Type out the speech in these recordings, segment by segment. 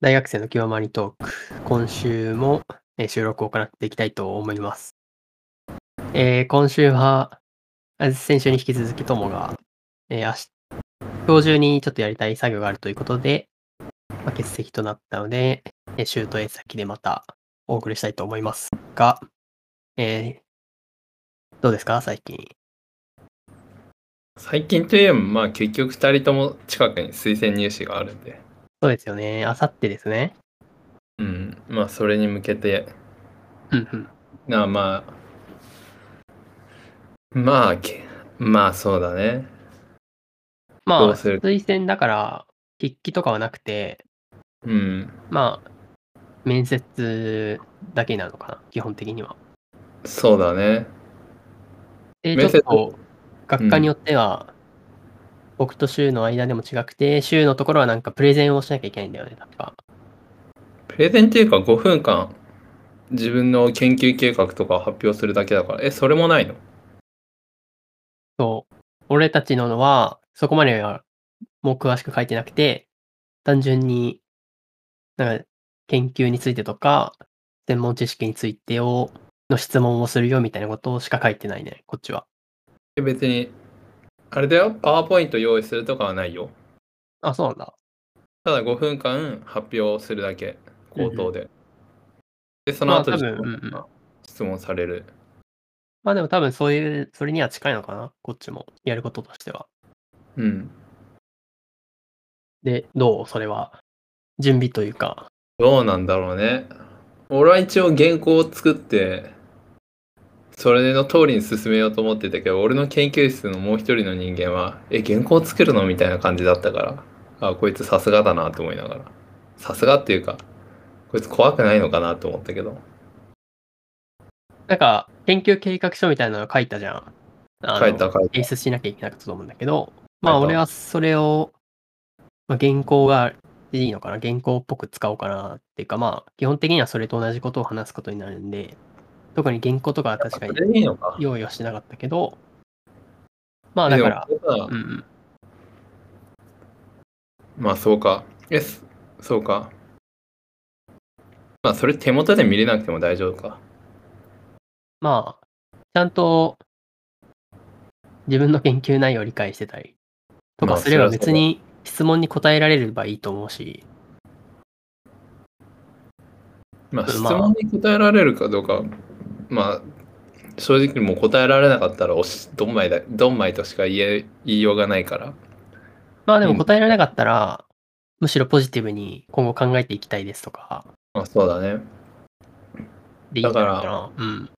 大学生の極まりトーク、今週もえ収録を行っていきたいと思います。えー今週は、先週に引き続きともが、えー明日、今日中にちょっとやりたい作業があるということで、まあ、欠席となったので、えー、シュート A 先でまたお送りしたいと思いますが、えーどうですか？最近。最近といえば、まあ結局2人とも近くに推薦入試があるんで、そうですよね。あさってですね。うん、まあそれに向けて、うんうん。なまあ、まあ、けまあそうだね。まあ、推薦だから、筆記とかはなくて、うん、まあ、面接だけなのかな、基本的には。そうだね。で、ちょっと、学科によっては、僕と週の間でも違くて、週のところはなんかプレゼンをしなきゃいけないんだよね、確か。プレゼンっていうか5分間、自分の研究計画とかを発表するだけだから、え、それもないの？そう。俺たちののは、そこまではもう詳しく書いてなくて、単純に、なんか、研究についてとか、専門知識についてを、の質問をするよみたいなことしか書いてないね、こっちは。え別に、あれだよ、パワーポイント用意するとかはないよ。あ、そうなんだ。ただ5分間発表するだけ、口頭で。で、その後でまあうんうん質問される。まあでも多分そういう、それには近いのかな、こっちも。やることとしては。うん。で、どう？それは。準備というか。どうなんだろうね。俺は一応原稿を作って、それの通りに進めようと思ってたけど、俺の研究室のもう一人の人間は、え、原稿作るの？みたいな感じだったから、あ、こいつさすがだなと思いながら。さすがっていうか、こいつ怖くないのかなと思ったけど。なんか、研究計画書みたいなの書いたじゃん。書いた書いた提出しなきゃいけなかったと思うんだけど、まあ俺はそれを、まあ、原稿がいいのかな、原稿っぽく使おうかなっていうか、まあ基本的にはそれと同じことを話すことになるんで、特に原稿とかは確かそに。用意はしてなかったけど、まあだから、うんうん。まあそうか。え、すそうか。まあそれ手元で見れなくても大丈夫か。まあ、ちゃんと自分の研究内容を理解してたりとまあかすれば別に質問に答えられればいいと思うし、まあ質問に答えられるかどうか、まあ正直もう答えられなかったらおしどんまいだどんまいとしか言え言いようがないから。まあでもうん答えられなかったら、むしろポジティブに今後考えていきたいですとかまあそうだね。だかな。うん。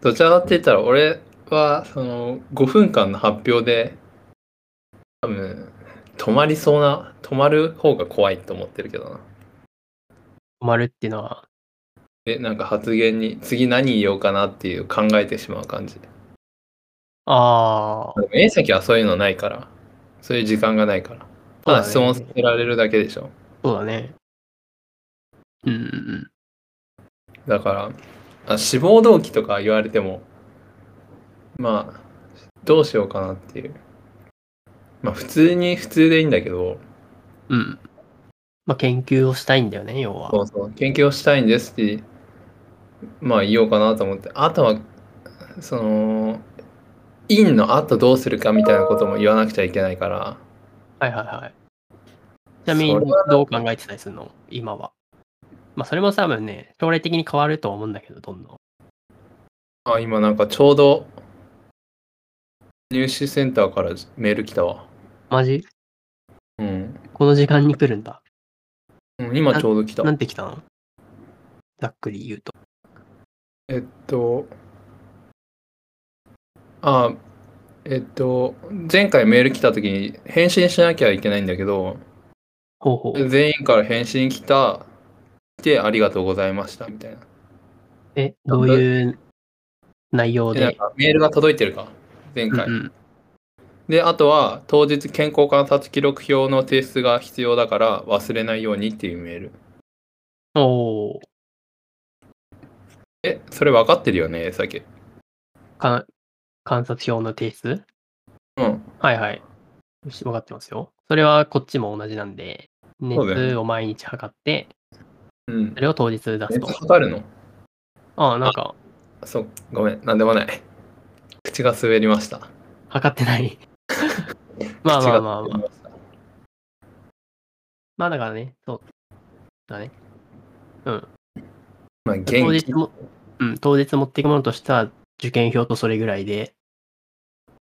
どちらかって言ったら俺はその5分間の発表で多分止まりそうな止まる方が怖いと思ってるけどな。止まるっていうのは、えなんか発言に次何言おうかなっていう考えてしまう感じ。ああ、でも A 席はそういうのないから。そういう時間がないから。ただ質問させられるだけでしょ。そうだね。うんうんうん。だからあ志望動機とか言われてもまあどうしようかなっていうまあ普通に普通でいいんだけどうん。まあ研究をしたいんだよね、要は。そうそう研究をしたいんですってまあ言おうかなと思ってあとはその院の後どうするかみたいなことも言わなくちゃいけないからはいはいはい。ちなみにどう考えてたりするの？今は。まあそれも多分ね、将来的に変わるとは思うんだけど、どんどん。あ今なんかちょうど入試センターからメール来たわマジ？うん、この時間に来るんだ。うん、今ちょうど来たなんて来たの？ざっくり言うと。えっと、あ、えっと、前回メール来た時に返信しなきゃいけないんだけど、ほうほう。全員から返信来た、で、ありがとうございました、みたいな。え、どういう内容で、なんで。かメールが届いてるか、前回。うんうんで、あとは、当日健康観察記録表の提出が必要だから忘れないようにっていうメール。おーえ、それ分かってるよね、さっき。か観察表の提出？うん。はいはい。よし分かってますよ。それはこっちも同じなんで、そうだよね熱を毎日測って、うんそ。れを当日出す熱と。測るの？ああ、なんか、そう、ごめん、なんでもない。口が滑りました。測ってない。まあまあまあまあ。まあだからね、そう。だね。うん。まあ、当元気。日も、うん、当日持っていくものとしては、受験票とそれぐらいで、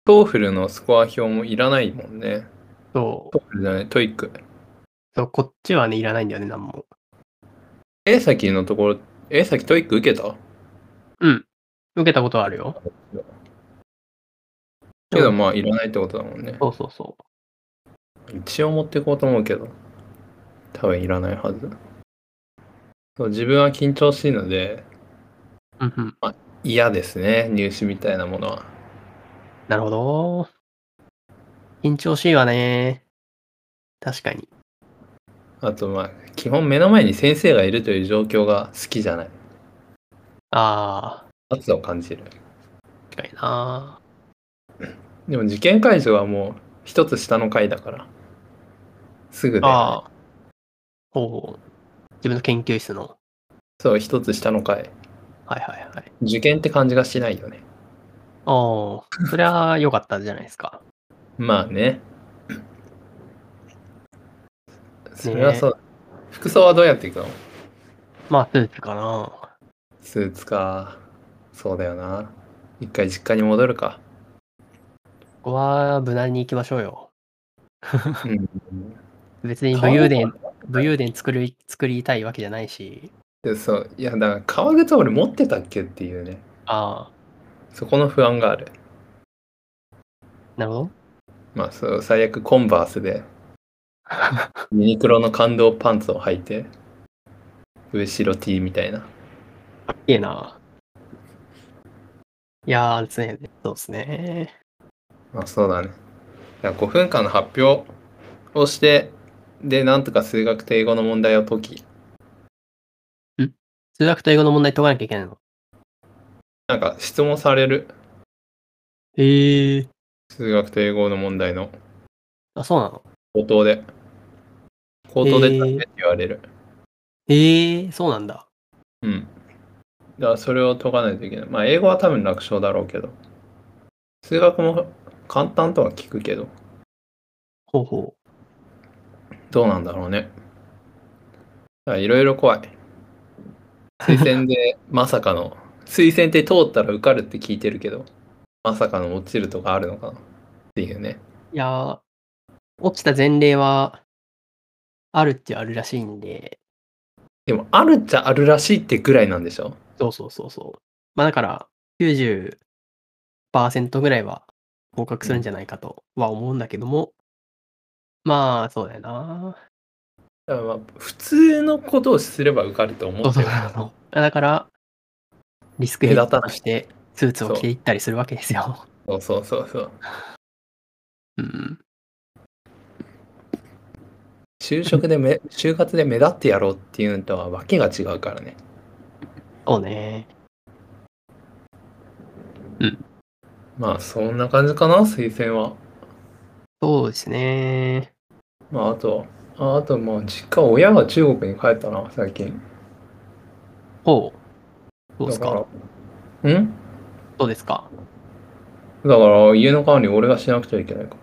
TOEFL のスコア表もいらないもんね。そう、 TOEFL じゃない、 TOEIC。そうこっちはね、いらないんだよね、なんも。えさきのところ、えさき TOEIC 受けた？うん。受けたことはあるよ。けどまあ、いらないってことだもんね。そうそうそ一応持っていこうと思うけど、多分いらないはず。そう自分は緊張しいので、う。うんうん。嫌ですね、入試みたいなものは。なるほど。緊張しいわね。確かに。あとまあ、基本目の前に先生がいるという状況が好きじゃない。あ圧を感じる。あ、確かにな。でも受験会場はもう一つ下の階だから。すぐで、ああ。ほう。自分の研究室の。そう、一つ下の階。はいはいはい。受験って感じがしないよね。ああ、それは良かったじゃないですか。まあね。それはそう。服装はどうやっていくの？まあ、スーツかな。スーツか。そうだよな。一回実家に戻るか。ここは無難に行きましょうよ。うん。別に武勇伝、武勇伝作り、作りたいわけじゃないし。でそう。いや、だから革靴俺持ってたっけっていうね。ああ、そこの不安がある。なるほど。まあそう、最悪コンバースで、ユニクロの感動パンツを履いて、上白 T みたいな。いいな。いやーですね、そうですね。まあそうだね。だから5分間の発表をして、で、なんとか数学と英語の問題を解き、数学と英語の問題解かなきゃいけないの？なんか質問される？へえ。数学と英語の問題のあ、そうなの？口頭で。口頭で出してって言われる。へえ、そうなんだ。うん。だからそれを解かないといけない。まあ英語は多分楽勝だろうけど。数学も簡単とは聞くけど、ほうほどうなんだろうね。いろいろ怖い。推薦でまさかの、推薦って通ったら受かるって聞いてるけど、まさかの落ちるとかあるのかな？っていうね。う。いやー、落ちた前例は、あるっちゃあるらしいんで、でも、あるっちゃあるらしいってぐらいなんでしょ？そうそうそうそう。まあだから、90%ぐらいは合格するんじゃないかとは思うんだけども、まあ、そうだよな。だからまあ普通のことをすれば受かると思ってる。そうそう。だから、リスクヘッドとして、スーツを着ていったりするわけですよ。そうそうそうそう。うん。就職でめ、就活で目立ってやろうっていうのとはわけが違うからね。そうね。まあ、そんな感じかな、推薦は。そうですね。まあ、あと、ああと、まあ、実家、親が中国に帰ったな、最近。ほう。そうですだか？ら。ん？そうですか？だから、家の管理俺がしなくちゃいけないか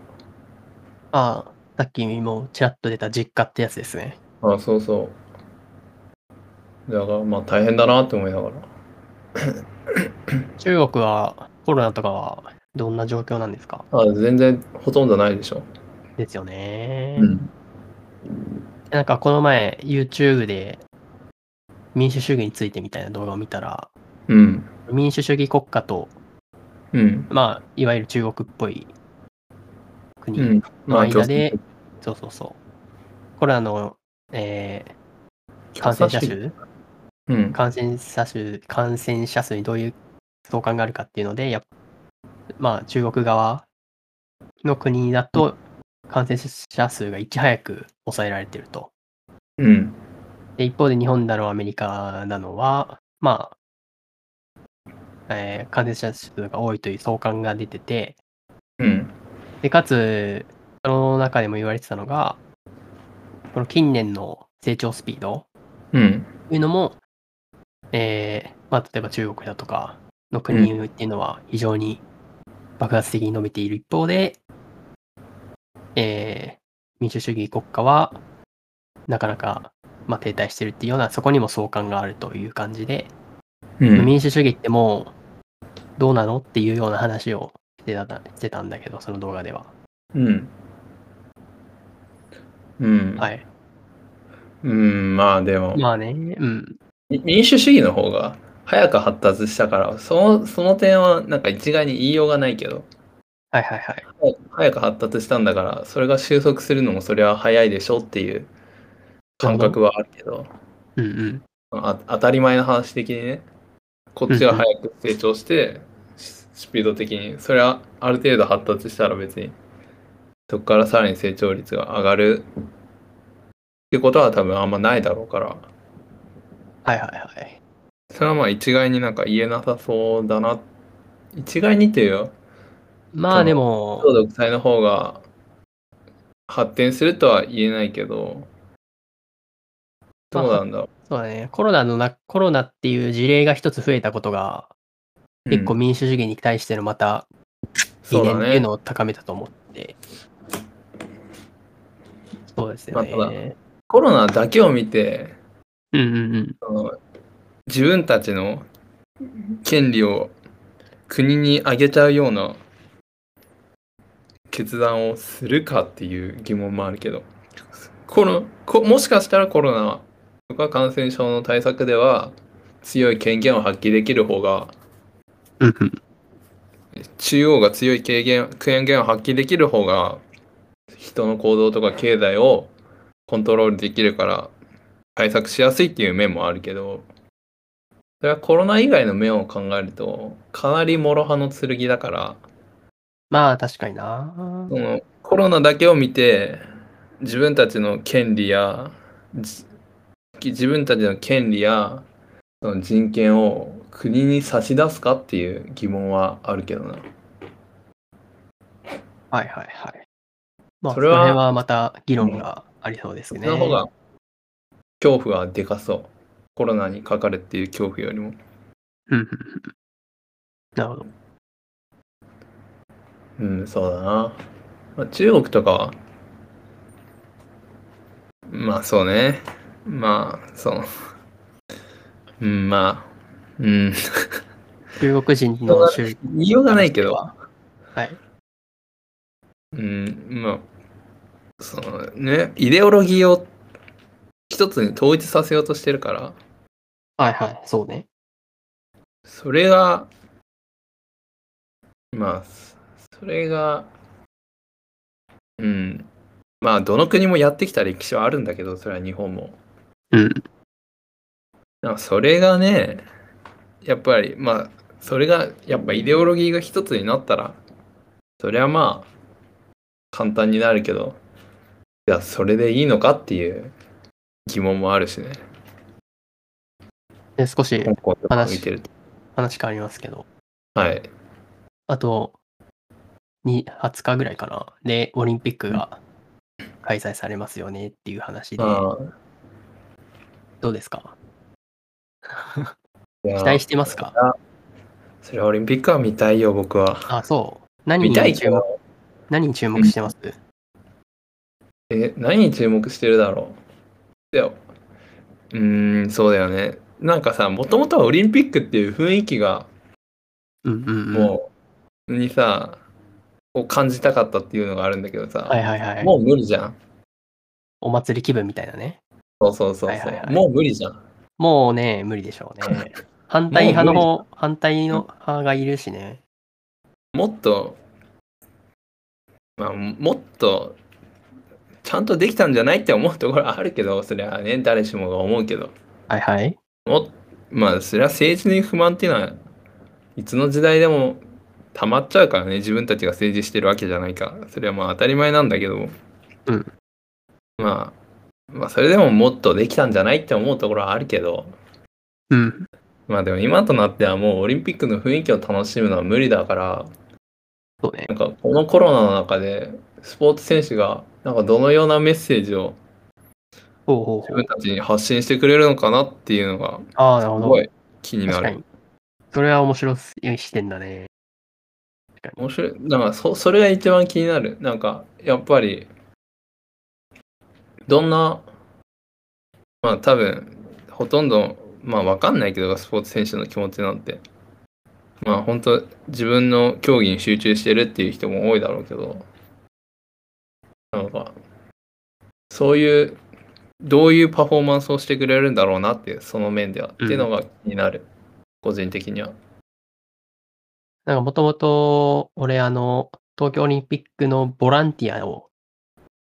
ああ、さっきもちらっと出た実家ってやつですね。ら。あそうそう。だから、まあ、大変だなって思いながら。中国はコロナとかはどんな状況なんですか？あ全然、ほとんどないでしょ。ですよね。うん。なんかこの前 YouTube で民主主義についてみたいな動画を見たら、うん。民主主義国家と、うん。まあ、いわゆる中国っぽい国うん。の間で、まそうそうそう。コロナの、えーあ感染者数？うん。感染者数、感染者数にどういう相関があるかっていうので、やっまあ、中国側の国だと、感染者数がいち早く抑えられてると。うん。で、一方で日本だの、アメリカなのは、まあ、えー感染者数が多いという相関が出てて、うん。で、かつ、その中でも言われてたのが、この近年の成長スピードうん。っていうのも、えーまあ、例えば中国だとかの国っていうのは非常に爆発的に伸びている一方で、えー民主主義国家はなかなか、まあ、停滞してるっていうような、そこにも相関があるという感じで、うん。民主主義ってもうどうなのっていうような話をしてたしてたんだけど、その動画では。うん。うん。はい。うん、まあでも、まあね、うん。み民主主義の方が早く発達したから、そのその点はなんか一概に言いようがないけど、はいはいはい。早く発達したんだから、それが収束するのもそれは早いでしょっていう感覚はあるけど、うんうん。あ当たり前の話的にね、こっちが早く成長して、ススピード的に、それはある程度発達したら別に、そこからさらに成長率が上がるってことは多分あんまないだろうから、はいはいはい。それはまあ一概になんか言えなさそうだな。一概にっていうよ。まあでも、超独裁の方が発展するとは言えないけど、どうなんだろそうだね、コロナのな、コロナっていう事例が一つ増えたことが、う。結構うん民主主義に対してのまた理念っていうの。を高めたと思って。そうですよね。まあたコロナだけを見て、うんうんうん。その自分たちの権利を国にあげちゃうような決断をするかっていう疑問もあるけどこのこもしかしたらコロナとか感染症の対策では強い権限を発揮できる方が。中央が強い権限権限を発揮できる方が人の行動とか経済をコントロールできるから対策しやすいっていう面もあるけどそれはコロナ以外の面を考えるとかなり諸刃の剣だからまあ確かにな。そのコロナだけを見て自分たちの権利やじ自分たちの権利やその人権を国に差し出すかっていう疑問はあるけどな。はいはいはい。まあ、それははまた議論がありそうですね。その方が恐怖はでかそう。コロナにかかるっていう恐怖よりも。なるほど。うん、そうだな。まあ、中国とかは、まあそうね。まあ、その、うん、まあ、うん、中国人の言いようがないけど、はい。うん、まあ、そのね、イデオロギーを一つに統一させようとしてるから、はいはい、そうね。それが、まあ、それが、うん、まあ、どの国もやってきた歴史はあるんだけど、それは日本も。うん。なんかそれがね、やっぱり、まあ、それが、やっぱイデオロギーが一つになったら、それはまあ、簡単になるけど、いや、それでいいのかっていう疑問もあるしね。で少し香港とか見てると。話変わりますけど、はい。あと、に20日ぐらいかな。で、オリンピックが開催されますよねっていう話で、あどうですか？あ期期待してますか？それはオリンピックは見たいよ、僕は。あ、そう。何見たいに注目何に注目してます、え、何に注目してるだろう？でもうーん、そうだよね。なんかさ、もともとはオリンピックっていう雰囲気が、うん、うんうんもう、にさ、を感じたかったっていうのがあるんだけどさ、はいはいはい。もう無理じゃん。お祭り気分みたいなね。そうそうそうそう、はいはいはいもう無理じゃん。もうね、無理でしょうね。反対派の方、反対の派がいるしね。もっと、まあ、もっと、ちゃんとできたんじゃないって思うところはあるけど、それはね、誰しもが思うけど。はいはい。もまあそれは政治に不満っていうのはいつの時代でも溜まっちゃうからね自分たちが政治してるわけじゃないからそれはまあ当たり前なんだけど、うんまあまあそれでももっとできたんじゃないって思うところはあるけどうん。まあでも今となってはもうオリンピックの雰囲気を楽しむのは無理だからそうねな。んかこのコロナの中でスポーツ選手がなんかどのようなメッセージを自分。たちに発信してくれるのかなっていうのが。すごい気になる。それは面白い視点だね。かに。面白い。だからそ、それが一番気になる。なんか、やっぱり、どんな、まあ多分、ほとんど、まあわかんないけど、スポーツ選手の気持ちなんて。まあ本当自分の競技に集中してるっていう人も多いだろうけど、なんか、そういう、どういうパフォーマンスをしてくれるんだろうなっていう、その面では、っていうのが気になる。個人的には。なんかもともと、俺、あの、東京オリンピックのボランティアを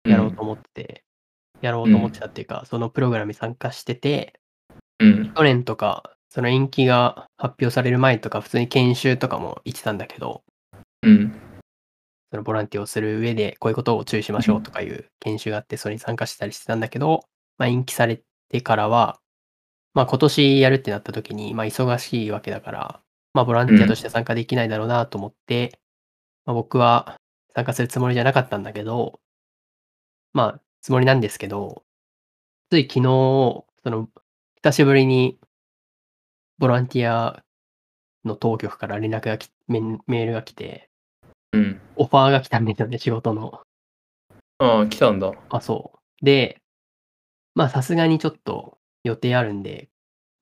やろうと思ってて、やろうと思ってたっていうか、そのプログラムに参加してて、うん。去年とか、その延期が発表される前とか、普通に研修とかも行ってたんだけど、うん。そのボランティアをする上で、こういうことを注意しましょうとかいう研修があって、それに参加したりしてたんだけど、まあ、延期されてからは、まあ、今年やるってなった時に、まあ、忙しいわけだから、まあ、ボランティアとして参加できないだろうなと思って、まあ、僕は参加するつもりじゃなかったんだけど、まあ、つもりなんですけど、つい昨日、その、久しぶりに、ボランティアの当局から連絡がきメールが来て、うん。オファーが来たんですよね、仕事の。ああ、来たんだ。あ、そう。で、まあさすがにちょっと予定あるんで、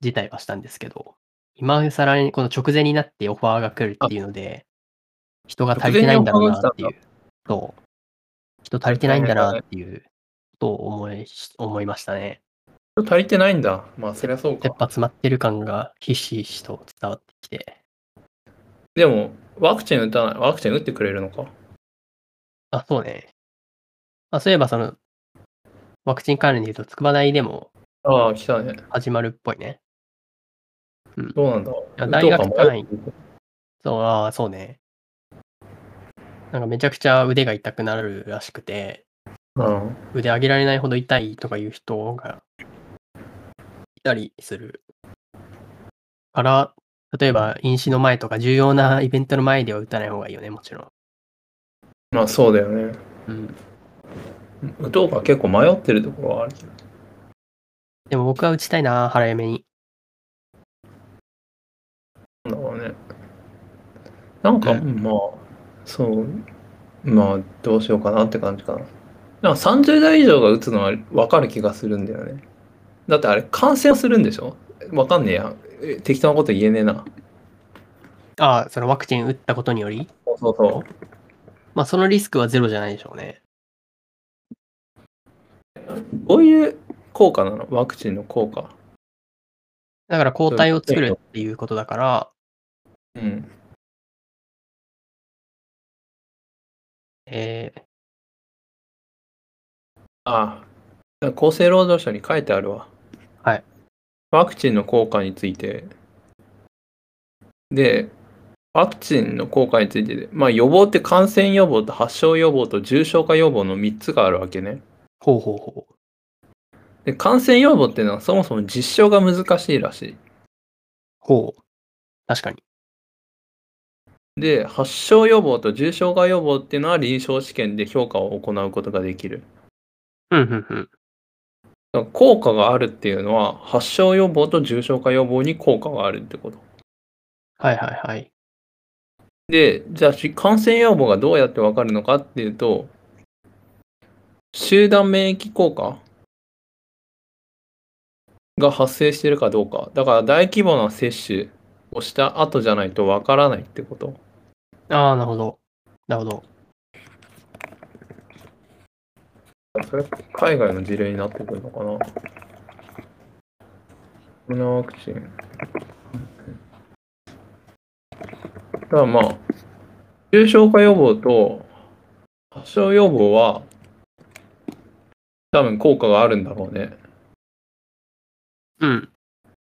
辞退はしたんですけど、今更にこの直前になってオファーが来るっていうので、人が足りてないんだろうなってい直う。そう。人足りてないんだなっていうことを思いし思いましたね。足りてないんだ。まあ、そりゃそうやっか。ぱ詰まってる感がひしひしと伝わってきて。でも、ワクチン打たない。ワクチン打ってくれるのか？あ、そうね。あ、そういえばその、ワクチン関連で言うと、筑波大でもああ、来たね。始まるっぽいね。そうなんだ。や打とうか大学単位そう、ああ、そうね。なんかめちゃくちゃ腕が痛くなるらしくて、うん。腕上げられないほど痛いとかいう人がいたりする。から、例えば飲酒の前とか重要なイベントの前では打たない方がいいよね、もちろん。まあ、そうだよね。うん。打とうか結構迷ってるところはあるけど。でも僕は打ちたいな、早めに。なんだろうね。なんか、うまあ、そう、まあ、どうしようかなって感じかな。なんか30代以上が打つのは分かる気がするんだよね。だってあれ、感染するんでしょ？分かんねえや。え適当なこと言えねえな。ああ、そのワクチン打ったことにより、そうそうそう。まあそのリスクはゼロじゃないでしょうね。どういう効果なの？ワクチンの効果。だから抗体を作るっていうことだから、うん。ああ、厚生労働省に書いてあるわ。はい。ワクチンの効果について。で、ワクチンの効果についてで、まあ予防って感染予防と発症予防と重症化予防の3つがあるわけね。ほうほうほう。で、感染予防っていうのはそもそも実証が難しいらしい。ほう。確かに。で、発症予防と重症化予防っていうのは臨床試験で評価を行うことができる。うん、うん、うん。効果があるっていうのは発症予防と重症化予防に効果があるってこと。はいはいはい。で、じゃあし感染予防がどうやってわかるのかっていうと、集団免疫効果が発生してるかどうか。だから大規模な接種をした後じゃないとわからないってこと。ああ、なるほど。なるほど。それ海外の事例になってくるのかなコロナワクチン。だからまあ、重症化予防と発症予防は多分効果があるんだろうね。うん。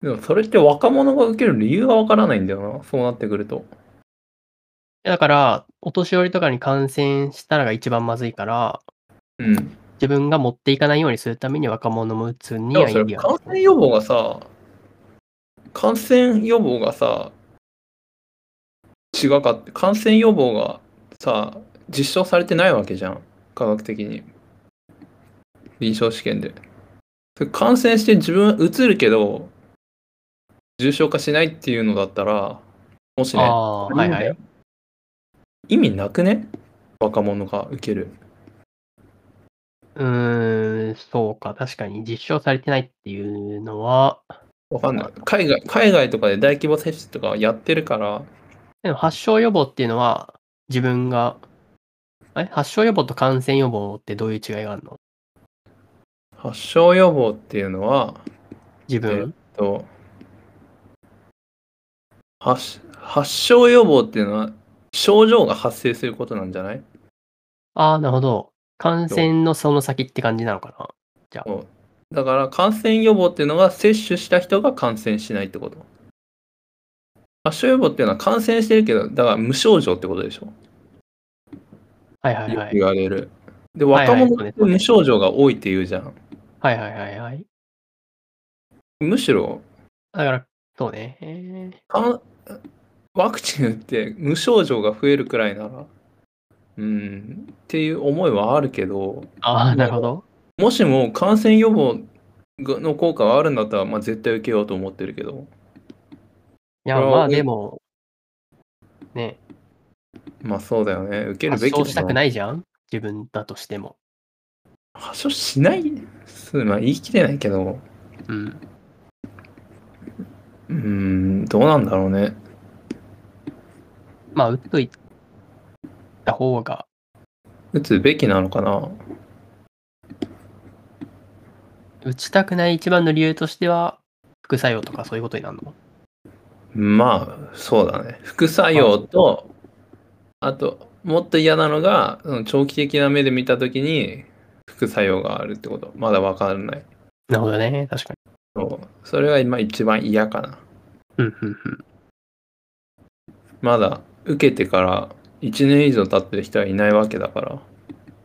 でもそれって若者が受ける理由がわからないんだよな。そうなってくると。だから、お年寄りとかに感染したらが一番まずいから、うん。自分が持っていかないようにするために若者も打つにはいいよ感染予防がさ、感染予防がさ、違かって、感染予防がさ、実証されてないわけじゃん。科学的に。臨床試験で。感染して自分はうつるけど、重症化しないっていうのだったら、もしね、はいはい。意味なくね？若者が受ける。うーん、そうか。確かに実証されてないっていうのは、わかんない。海外、海外とかで大規模接種とかやってるから、でも発症予防っていうのは、自分が、え？発症予防と感染予防ってどういう違いがあるの？発症予防っていうのは、自分、と発発症予防っていうのは症状が発生することなんじゃない？ああ、なるほど。感染のその先って感じなのかな？じゃあ。そうだから感染予防っていうのが接種した人が感染しないってこと発症予防っていうのは感染してるけどだから無症状ってことでしょ、はいはいはい。言われるで若者って無症状が多いって言うじゃんはいはいはいはい。むしろだから、そうね。ワクチン打って無症状が増えるくらいならうんっていう思いはあるけどああ、なるほど。もしも感染予防の効果があるんだったら、まあ、絶対受けようと思ってるけど、いや、まあでも、ね、まあそうだよね。受ける発べき症したくい。ないじゃん？自分だとしても。発症しない？すまあ言い切れないけど、うん。うーん、どうなんだろうね。まあ、打っといた方が、打つべきなのかな？打ちたくない一番の理由としては、副作用とかそういうことになるの？まあ、そうだね。副作用と、あと、もっと嫌なのが、長期的な目で見たときに、副作用があるってこと。まだわからない。なるほどね。確かそうそれが今一番嫌かな。に。うん、うん、うん。まだ受けてから1年以上経ってる人はいないわけだから。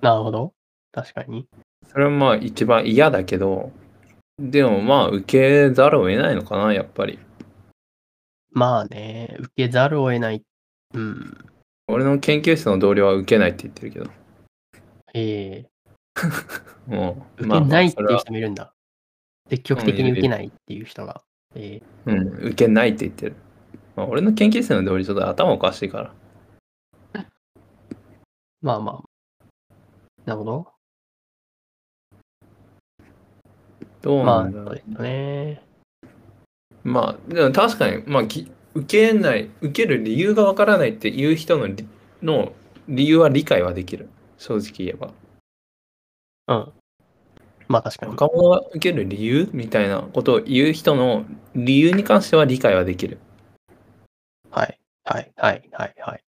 なるほど。確かに。それはまあ一番嫌だけど、でもまあ受けざるを得ないのかな、やっぱり。まあね、受けざるを得ない。うん。俺の研究室の同僚は受けないって言ってるけど。ええ もう、受けないっていう人もいるんだ。積極的に受けないっていう人が。ええうん、受けないって言ってる。まあ、俺の研究室の同僚ちょっと頭おかしいから。まあまあ。なるほど。どうまあ、なんだろう。そうですよね。まあ、でも確かに、まあ、き受けない、受ける理由がわからないっていう人のりの理由は理解はできる。正直言えば。うん。まあ確かに。若者が受ける理由みたいなことを言う人の理由に関しては理解はできるはい。はい。はい。はい。はい。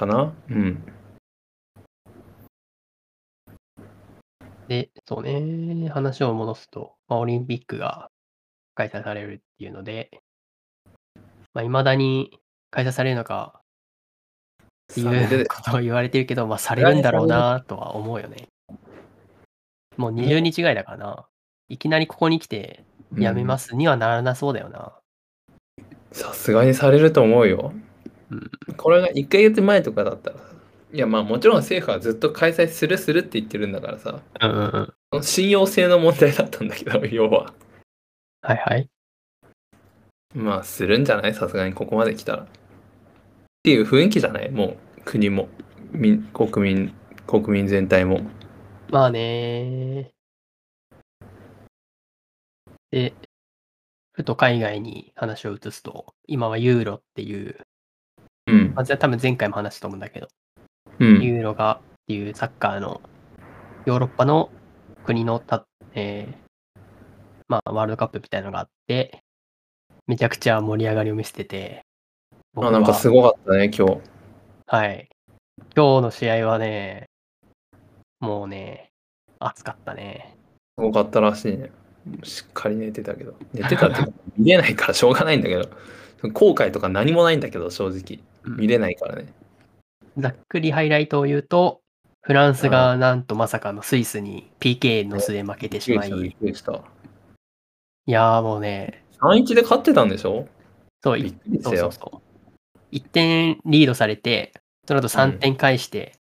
かな？うん。で、そうね、話を戻すと、まあ、オリンピックが開催されるっていうので、まあ、未だに開催されるのかっていうことを言われてるけど、まあ、されるんだろうなとは思うよね。もう20日ぐらいだからな。いきなりここに来てやめますにはならなそうだよな。さすがにされると思うよ。うん。これが1ヶ月前とかだったら、いやまあもちろん政府はずっと開催するするって言ってるんだからさ、うんうん信用性の問題だったんだけど、要は。はいはい。まあするんじゃない？さすがにここまで来たら。っていう雰囲気じゃない？もう国も、民国民、国民全体も。まあねで、ふと海外に話を移すと、今はユーロっていう、うん。まあ、多分前回も話したと思うんだけど、うん。ユーロがっていうサッカーのヨーロッパの国のた、えーまあ、ワールドカップみたいなのがあって、めちゃくちゃ盛り上がりを見せてて、僕あ、なんかはすごかったね、今日。はい。今日の試合はね、もうね、熱かったね。すごかったらしいね。しっかり寝てたけど。寝てたって見れないからしょうがないんだけど。後悔とか何もないんだけど、正直。うん見れないからね。ざっくりハイライトを言うと、フランスがなんとまさかのスイスに PK の末負けてしまい、びっくりした。いやーもうね、3-1で勝ってたんでしょ？そう、びっくりしたよそうそう。そう。1点リードされて、その後3点返して、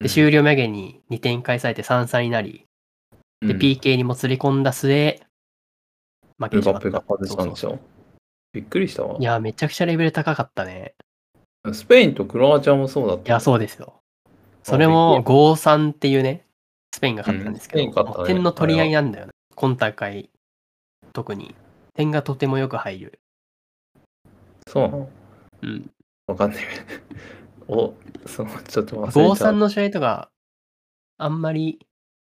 で終了間際に2点返されて3-3になり、で、うん PK にも釣り込んだ末、負けルてしまった。バッペが外したんでしょ？びっくりしたわい。や、めちゃくちゃレベル高かったね。スペインとクロアチアもそうだった。いや、そうですよ。それびもっく5-3っていうね、スペインが勝ったんですけど、うんスペイン勝ったね点の取り合いなんだよね。今大会、特に。点がとてもよく入る。そううん。わかんない。お、そう、ちょっと忘れちゃ5-3う。の試合とか、あんまり、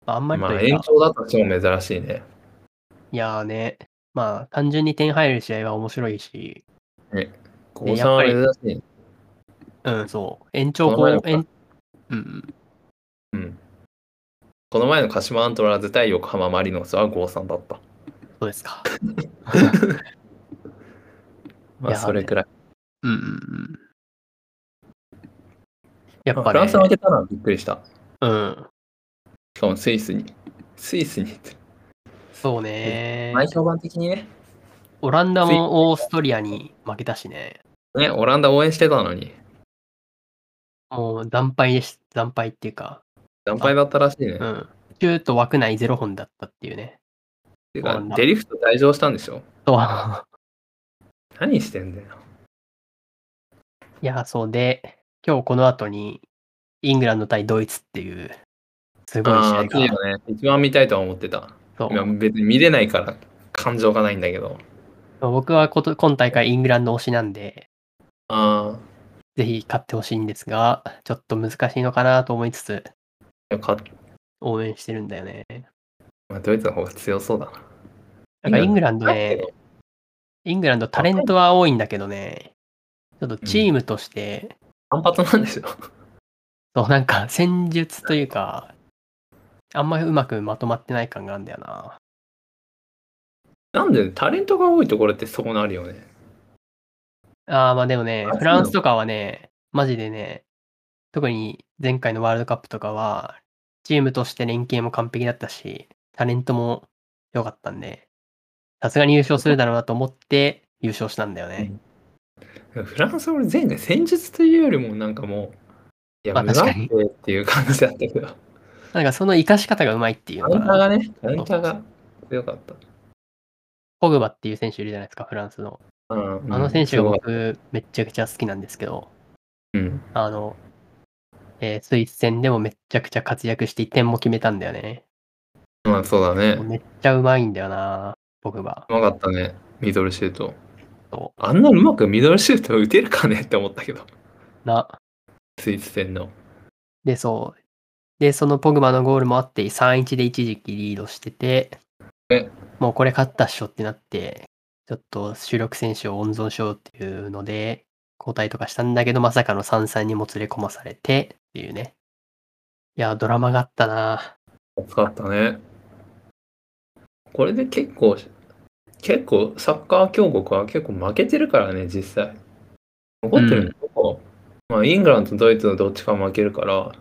まあ、あんまりまあというか、延長だと超珍しいね。いやーね、まあ、単純に点入る試合は面白いし、5、3は珍しい。うん、そう。延長後、延うんうん。うん。この前の鹿島アントラーズ対横浜マリノスは5-3だった。そうですか。まあ、それくらい。うんうんうん。やっぱねまあフランス、負けたのはびっくりした。うん。しかもスイスに。スイスにって。そうね。前評判的にね。オランダもオーストリアに負けたしね。ね、オランダ応援してたのに。もう惨敗です。惨敗っていうか、惨敗だったらしいね。うん。シュート枠内0本だったっていうね。てかデリフト退場したんでしょ？そう。何してんだよ。いや、そうで、今日この後に、イングランド対ドイツっていう、すごい試ああ、合熱いよが。ね。一番見たいとは思ってた。そういや別に見れないから感情がないんだけど。僕はこと今大会イングランド推しなんで、あぜひ勝ってほしいんですが、ちょっと難しいのかなと思いつつ、あ、か応援してるんだよね。まあ、ドイツの方が強そうだな。なんかイングランドだねイングランドタレントは多いんだけどね、ちょっとチームとして、反発なんですよ。そうなんか戦術というか、あんまりうまくまとまってない感があるんだよな。なんでタレントが多いところってそうなるよね。ああ、まあでもねあ、フランスとかはね、マジでね、特に前回のワールドカップとかは、チームとして連携も完璧だったし、タレントも良かったんで、さすがに優勝するだろうなと思って優勝したんだよね。フランスは俺前回戦術というよりもなんかもう、いや、まあ確かにてっていう感じだったけど、なんかその活かし方がうまいっていうカのかな。ウンターがね、カウンターが強かった。ポグバっていう選手いるじゃないですか、フランスの。うんあの選手が僕、めっちゃくちゃ好きなんですけど、うん。あの、えースイス戦でもめっちゃくちゃ活躍して点も決めたんだよね。まあそうだね。めっちゃうまいんだよな、ポグバ。うまかったね。ミドルシュート。そあんなうまくミドルシュート打てるかねって思ったけど、うな、スイス戦の。で、そう。で、そのポグバのゴールもあって、3-1で一時期リードしててえ、もうこれ勝ったっしょってなって、ちょっと主力選手を温存しようっていうので、交代とかしたんだけど、まさかの3-3にも連れ込まされてっていうね。いや、ドラマがあったな熱かったね。これで結構、結構サッカー強国は結構負けてるからね、実際。残ってるのどこ、まあ、イングランドとドイツのどっちか負けるから。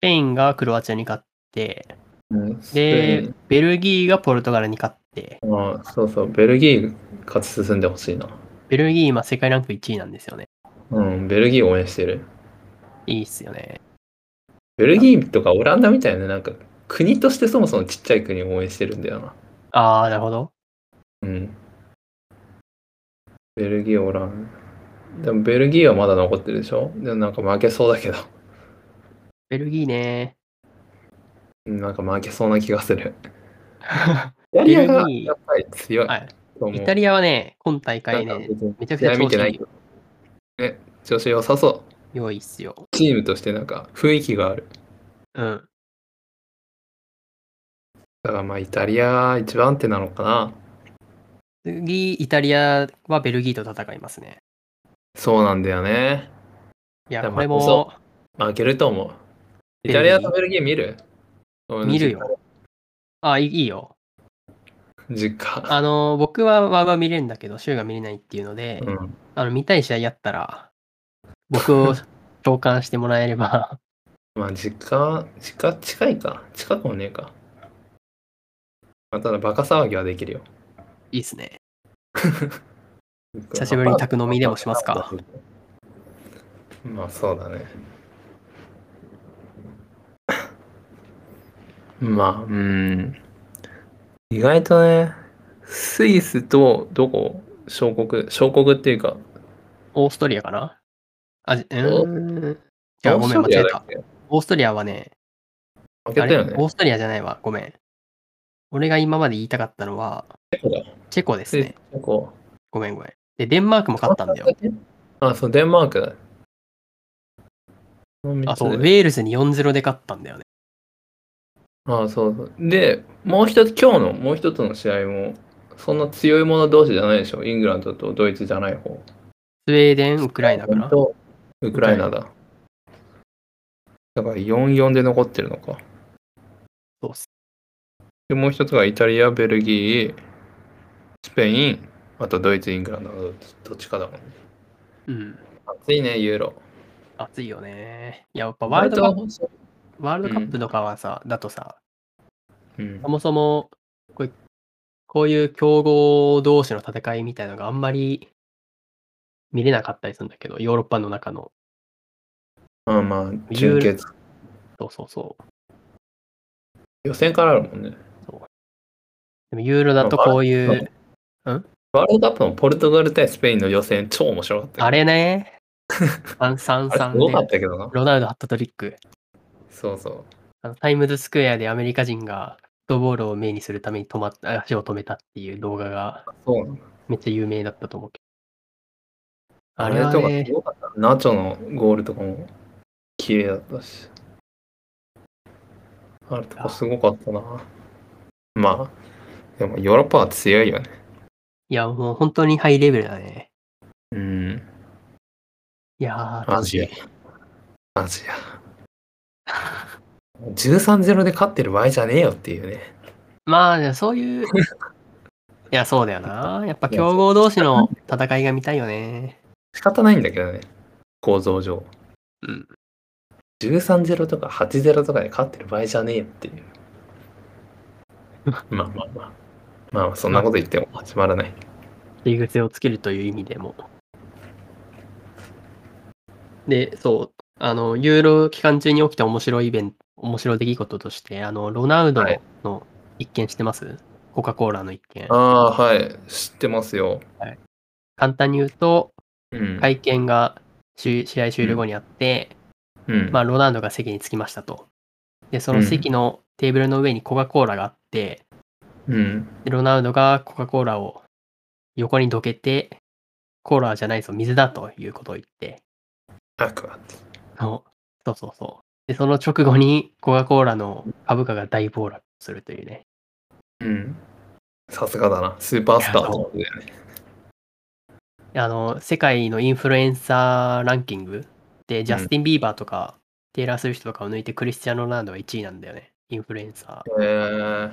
スペインがクロアチアに勝って、うんでン、ベルギーがポルトガルに勝って、まあ、そうそう、ベルギー勝ち進んでほしいな。ベルギー今世界ランク1位なんですよね。うん、ベルギー応援してる。いいっすよね。ベルギーとかオランダみたいな、なんか、国としてそもそもちっちゃい国を応援してるんだよな。あー、なるほど。うん。ベルギー、オランダ。でもベルギーはまだ残ってるでしょ？でもなんか負けそうだけど。ベルギーね。うんなんか負けそうな気がする。イタリアがやっぱり強いはい。イタリアはね、今大会ね、めちゃくちゃ試合見てない調子いいけど。ね、調子良さそう。良いっすよ。チームとしてなんか雰囲気がある。うん。だからまあイタリアが一番手なのかな。次、イタリアはベルギーと戦いますね。そうなんだよね。いや、これもそ、負けると思う。イタリアとベルギー見る？見るよ。あ、いいよ。実家？あの、僕はワウワウ見れるんだけど、シュウが見れないっていうので、うん。あの、見たい試合やったら、僕を 召喚してもらえれば、まあ実家、実家近いか。近くもねえか。まあ、ただバカ騒ぎはできるよ。いいっすね。久しぶりに宅飲みでもしますか。まあそうだね。まあ、うん。意外とね、スイスとどこ？小国、小国っていうか、オーストリアかな？あ、じうーん。いや、ごめん、間違えた。オーストリアはね、あれ、負けたよね。オーストリアじゃないわ。ごめん。俺が今まで言いたかったのは、チェコだ。チェコですね。チェコ。ごめんごめん。で、デンマークも勝ったんだよ。あ、そう、デンマークあ、そう、ウェールズに4-0で勝ったんだよね。あそうそう。で、もう一つ、今日のもう一つの試合も、そんな強い者同士じゃないでしょ。イングランドとドイツじゃない方。スウェーデン、ウクライナかな。とウクライナだ。だから4-4で残ってるのか。そうっす。で、もう一つがイタリア、ベルギー、スペイン、あとドイツ、イングランドのどっちかだもんね。うん。暑いね、ユーロ。熱いよね。いや、やっぱワールドカップ。ワールドカップとかはさ、だとさ、うんそ。もそもこう、こういう強豪同士の戦いみたいなのがあんまり見れなかったりするんだけど、ヨーロッパの中の。まあまあ、準決。そうそうそう。予選からあるもんね。でもユーロだとこういう、ワールドカップのポルトガル対スペインの予選超面白かったよあれね、あれす3-3-3ごかっで、たけどな。ロナウドハットトリック。そうそう。あのタイムズスクエアでアメリカ人がフットボールを目にするために止まっ足を止めたっていう動画がそうなんだ。めっちゃ有名だったと思うけど。あれとかねす、ごかった。ナチョのゴールとかも綺麗だったし。あれとかすごかったな。まあ、でもヨーロッパは強いよね。いや、もう本当にハイレベルだね。うん。いやー、アジア。アジア。13-0で勝ってる場合じゃねえよっていうね。まあ、そういう、いや、そうだよな。やっぱ強豪同士の戦いが見たいよね。仕方ないんだけどね。構造上。うん。13-0とか8-0とかで勝ってる場合じゃねえっていう。まあまあまあ。まあ、そんなこと言っても始まらない。入り口をつけるという意味でも。で、そう、あの、ユーロ期間中に起きた面白いイベント、面白い出来事として、あの、ロナウドはいの一件してます？コカ・コーラの一件あ。あ、はい。知ってますよ。簡単に言うと、うん。会見がし試合終了後にあって、うん。まあ、ロナウドが席に着きましたと。で、その席のテーブルの上にコカ・コーラがあって、うん。でロナウドがコカ・コーラを横にどけて、コーラじゃないぞ、水だということを言って、アクアって。そうそうそうそう。で、その直後にコカ・コーラの株価が大暴落するというね。うん。さすがだな。スーパースターってことだよね。あの、世界のインフルエンサーランキングで、ジャスティン・ビーバーとか、テイラー・スウィフトとかを抜いて、クリスチャーノ・ロナウドが1位なんだよね。インフルエンサえー、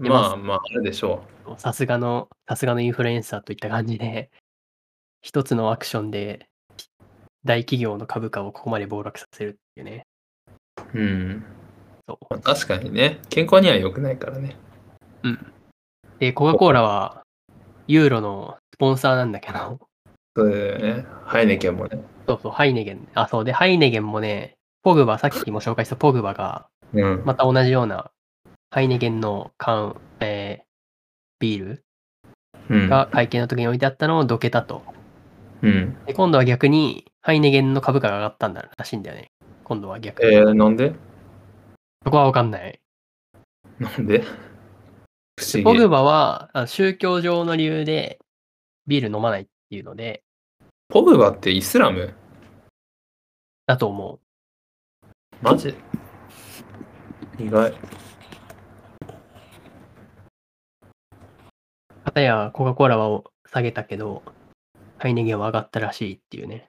でまあまあ、あれでしょー。さすがの、さすがのインフルエンサーといった感じで、一つのアクションで、大企業の株価をここまで暴落させるっていうね。う。うん。そうまあ、確かにね、健康には良くないからね。で、コカ・コーラは、ユーロのスポンサーなんだけど、そうだよね。ハイネケンもね。そうそう、ハイネゲン。あ、そうで、ハイネゲンもね、ポグバ、さっきも紹介したポグバが、うん。また同じような、ハイネゲンの缶、えービールうん。が会見の時に置いてあったのをどけたと。うん。で、今度は逆に、ハイネゲンの株価が上がったんだらしいんだよね。今度は逆に。えー、なんで？そこはわかんない。なんで？ポグバは、あ宗教上の理由で、ビール飲まないっていうので、ポグバってイスラム？だと思う。マジ？意外。片やコカ・コーラは下げたけど、ハイネゲンは上がったらしいっていうね。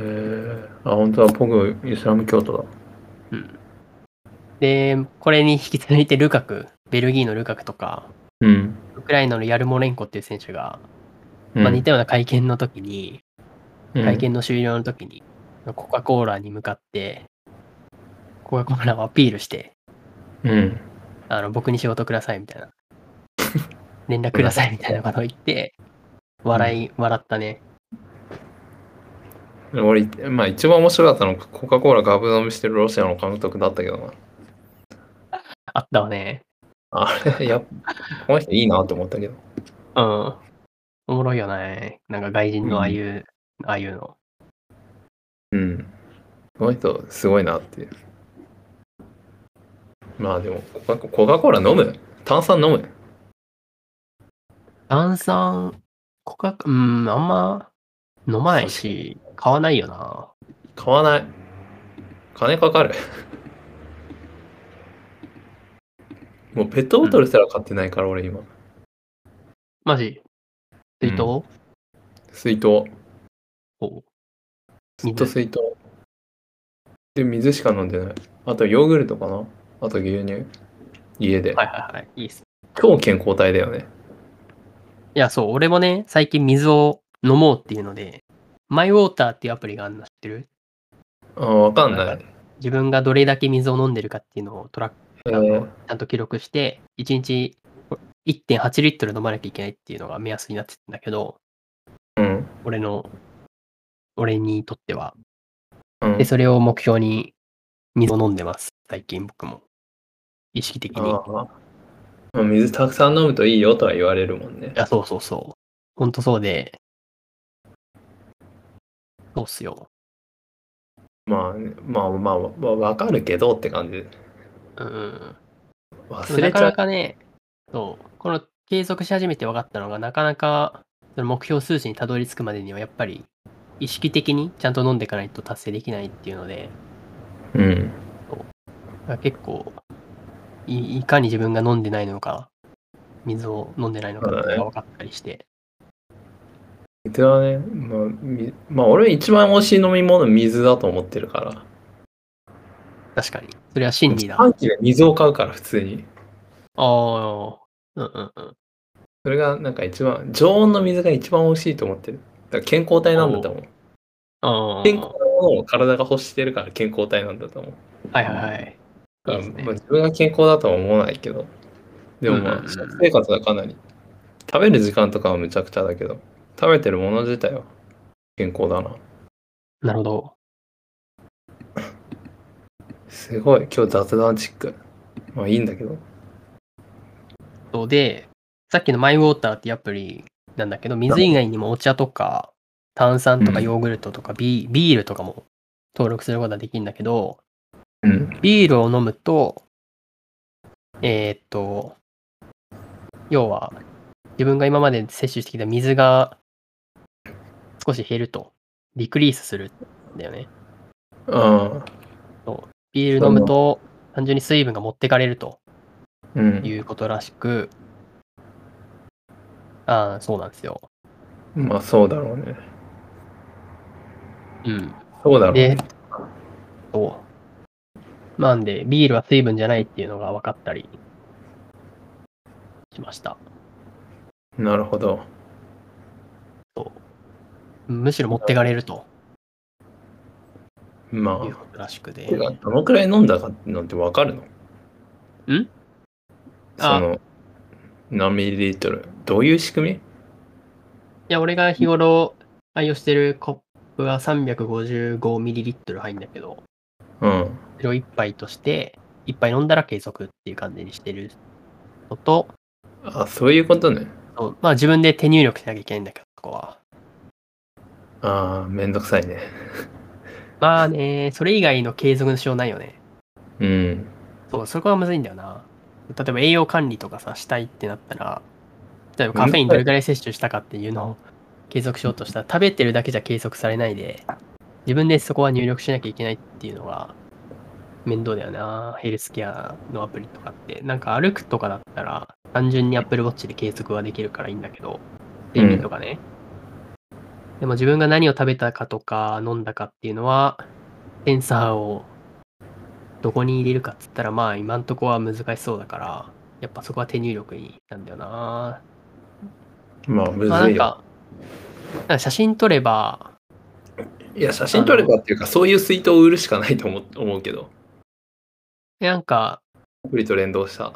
へえ。あ、本当はポグイスラム教徒だ。うん。で、これに引き続いてルカク、ベルギーのルカクとか、うん。ウクライナのヤルモレンコっていう選手が、うんまあ、似たような会見の時に、うん会見の終了の時に、コカ・コーラに向かって、コカ・コーラをアピールして、うん。あの僕に仕事くださいみたいな。連絡くださいみたいなことを言って、笑い、笑ったね。俺、まあ一番面白かったのはコカ・コーラガブ飲みしてるロシアの監督だったけどな。あったわね。あれ、やっこの人いいなと思ったけど。うん。おもろいよね。なんか外人のああいう、ああいうの。うん。この人、すごいなっていう。まあでも、コカコカ・コーラ飲む？炭酸飲む？炭酸、コカ、うん、あんま飲まないし、買わないよな。買わない。金かかる。もうペットボトルすら買ってないから、俺今。マジ？水筒、水筒。おずっと水筒。で、水しか飲んでない。あとヨーグルトかな？あと牛乳。家で。はいはいはい。いいっす。超健康体だよね。いや、そう、俺もね、最近水を飲もうっていうので、マイウォーターっていうアプリがあるの知ってる？あわかんな。ない自分がどれだけ水を飲んでるかっていうのをトラックえー、ちゃんと記録して、1日1.8リットル飲まなきゃいけないっていうのが目安になってたんだけど、うん。俺の、俺にとっては。うんで、それを目標に水を飲んでます。最近僕も。意識的に。水たくさん飲むといいよとは言われるもんね。や、そうそうそう。ほんとそうで、そうっすよ。まあ、まあまあ、まあ、わかるけどって感じで。うん。忘でもなかなれちゃう。かね、そう、この継続し始めて分かったのが、なかなかその目標数値にたどり着くまでには、やっぱり意識的にちゃんと飲んでいかないと達成できないっていうので、うん。結構い、いかに自分が飲んでないのか、水を飲んでないのかっていうのが分かったりして、水はね、まあ、みまあ、俺一番美味しい飲み物水だと思ってるから。確かに。それは真理だ。あ短期で水を買うから、普通に。あ、うんうんうん。それがなんか一番、常温の水が一番美味しいと思ってる。だから健康体なんだと思う。ああ、健康なものを体が欲してるから健康体なんだと思う。はいはいはい。だからいいですねまあ、自分が健康だとは思わないけど。でもまあ、うんうんうん食生活はかなり。食べる時間とかはむちゃくちゃだけど、食べてるもの自体は健康だな。なるほど。すごい、今日雑談チック。まあいいんだけど。そうで、さっきのマイウォーターってアプリなんだけど、水以外にもお茶とか、炭酸とかうんヨーグルトとかビ、ビールとかも登録することができるんだけど、うん。ビールを飲むと、えーっと、要は、自分が今まで摂取してきた水が少し減ると、リクリースするんだよね。ああ。ビール飲むと、単純に水分が持ってかれるとうん。いうことらしく、ああ、そうなんですよ。まあそうだろうね。うん。そうだろうでね。、そう。なんで、ビールは水分じゃないっていうのが分かったりしました。なるほど。むしろ持ってかれるとまいうことらしくて。あ、てかどのくらい飲んだかなんてわかるの？ん？あその、何ミリリットルどういう仕組み？いや、俺が日頃愛用してるコップは 355ml 入るんだけど、うん。それを1杯として、1杯飲んだら継続っていう感じにしてるのと、あ、そういうことね。そうまあ自分で手入力しなきゃいけないんだけど、そこは。ああ、めんどくさいね。まあね、それ以外の継続のしようないよね。うん。そう、そこはむずいんだよな。例えば栄養管理とかさ、したいってなったら、例えばカフェインどれくらい摂取したかっていうのを継続しようとしたら、食べてるだけじゃ継続されないで、自分でそこは入力しなきゃいけないっていうのが面倒だよな。ヘルスケアのアプリとかって。なんか歩くとかだったら、単純に Apple Watch で継続はできるからいいんだけど、睡眠とかね。でも自分が何を食べたかとか飲んだかっていうのは、センサーをどこに入れるかっつったら、まあ今んとこは難しそうだから、やっぱそこは手入力になんだよな。まあ、むまあなん。か、なんか写真撮れば、いや、写真撮ればっていうか、そういう水筒を売るしかないと思う思うけど。なんか、アプリと連動した。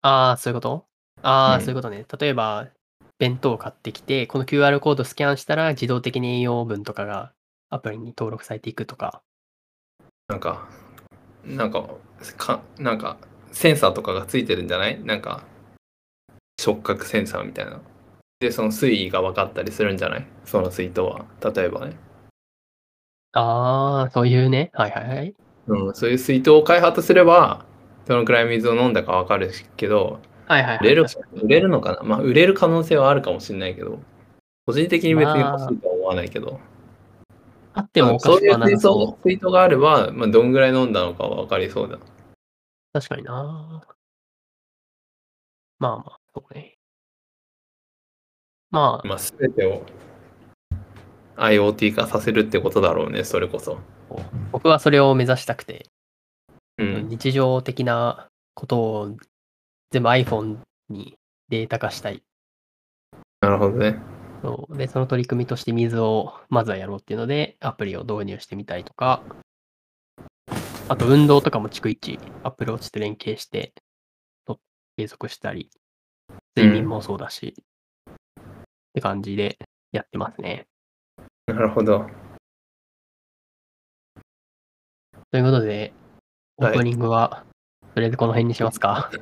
ああ、そういうこと？ああ、うんそういうことね。例えば、弁当を買ってきて、この QR コードスキャンしたら自動的に栄養分とかがアプリに登録されていくとか。なんか、なんか、かなんか、センサーとかがついてるんじゃない？なんか、触覚センサーみたいな。で、その水位が分かったりするんじゃない？その水筒は。例えばね。ああ、そういうね。はいはいはい。うん、そういう水筒を開発すれば、どのくらい水を飲んだか分かるけど、はいはい、はい。売れる売れるのかな？まあ、売れる可能性はあるかもしれないけど、個人的に別に欲しいとは思わないけど、あってもおかそういうしくはなさ水筒そう。水筒があれば、まあ、どんぐらい飲んだのかは分かりそうだ。確かにな。まあまあ、そうね。まあ、まあ、全てを IoT 化させるってことだろうね、それこそ。僕はそれを目指したくて、うん。日常的なことを全部 iPhone にデータ化したい。なるほどね。そうで、その取り組みとして水をまずはやろうっていうので、アプリを導入してみたりとか、あと運動とかも逐一、アプローチと連携して、と継続したり、睡眠もそうだし、って感じでやってますね。なるほど。ということで、オはいープニングは、とりあえずこの辺にしますか。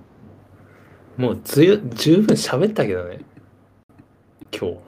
もうずゆ十分喋ったけどね。今日。